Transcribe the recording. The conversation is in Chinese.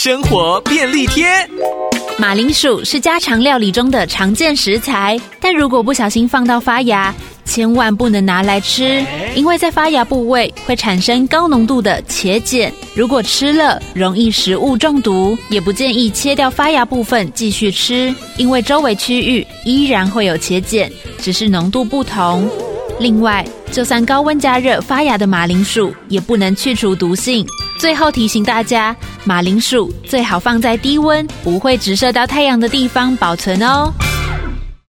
生活便利贴。马铃薯是家常料理中的常见食材，但如果不小心放到发芽，千万不能拿来吃，因为在发芽部位会产生高浓度的茄碱，如果吃了容易食物中毒，也不建议切掉发芽部分继续吃，因为周围区域依然会有茄碱，只是浓度不同。另外，就算高温加热发芽的马铃薯，也不能去除毒性。最后提醒大家，马铃薯最好放在低温、不会直射到太阳的地方保存哦。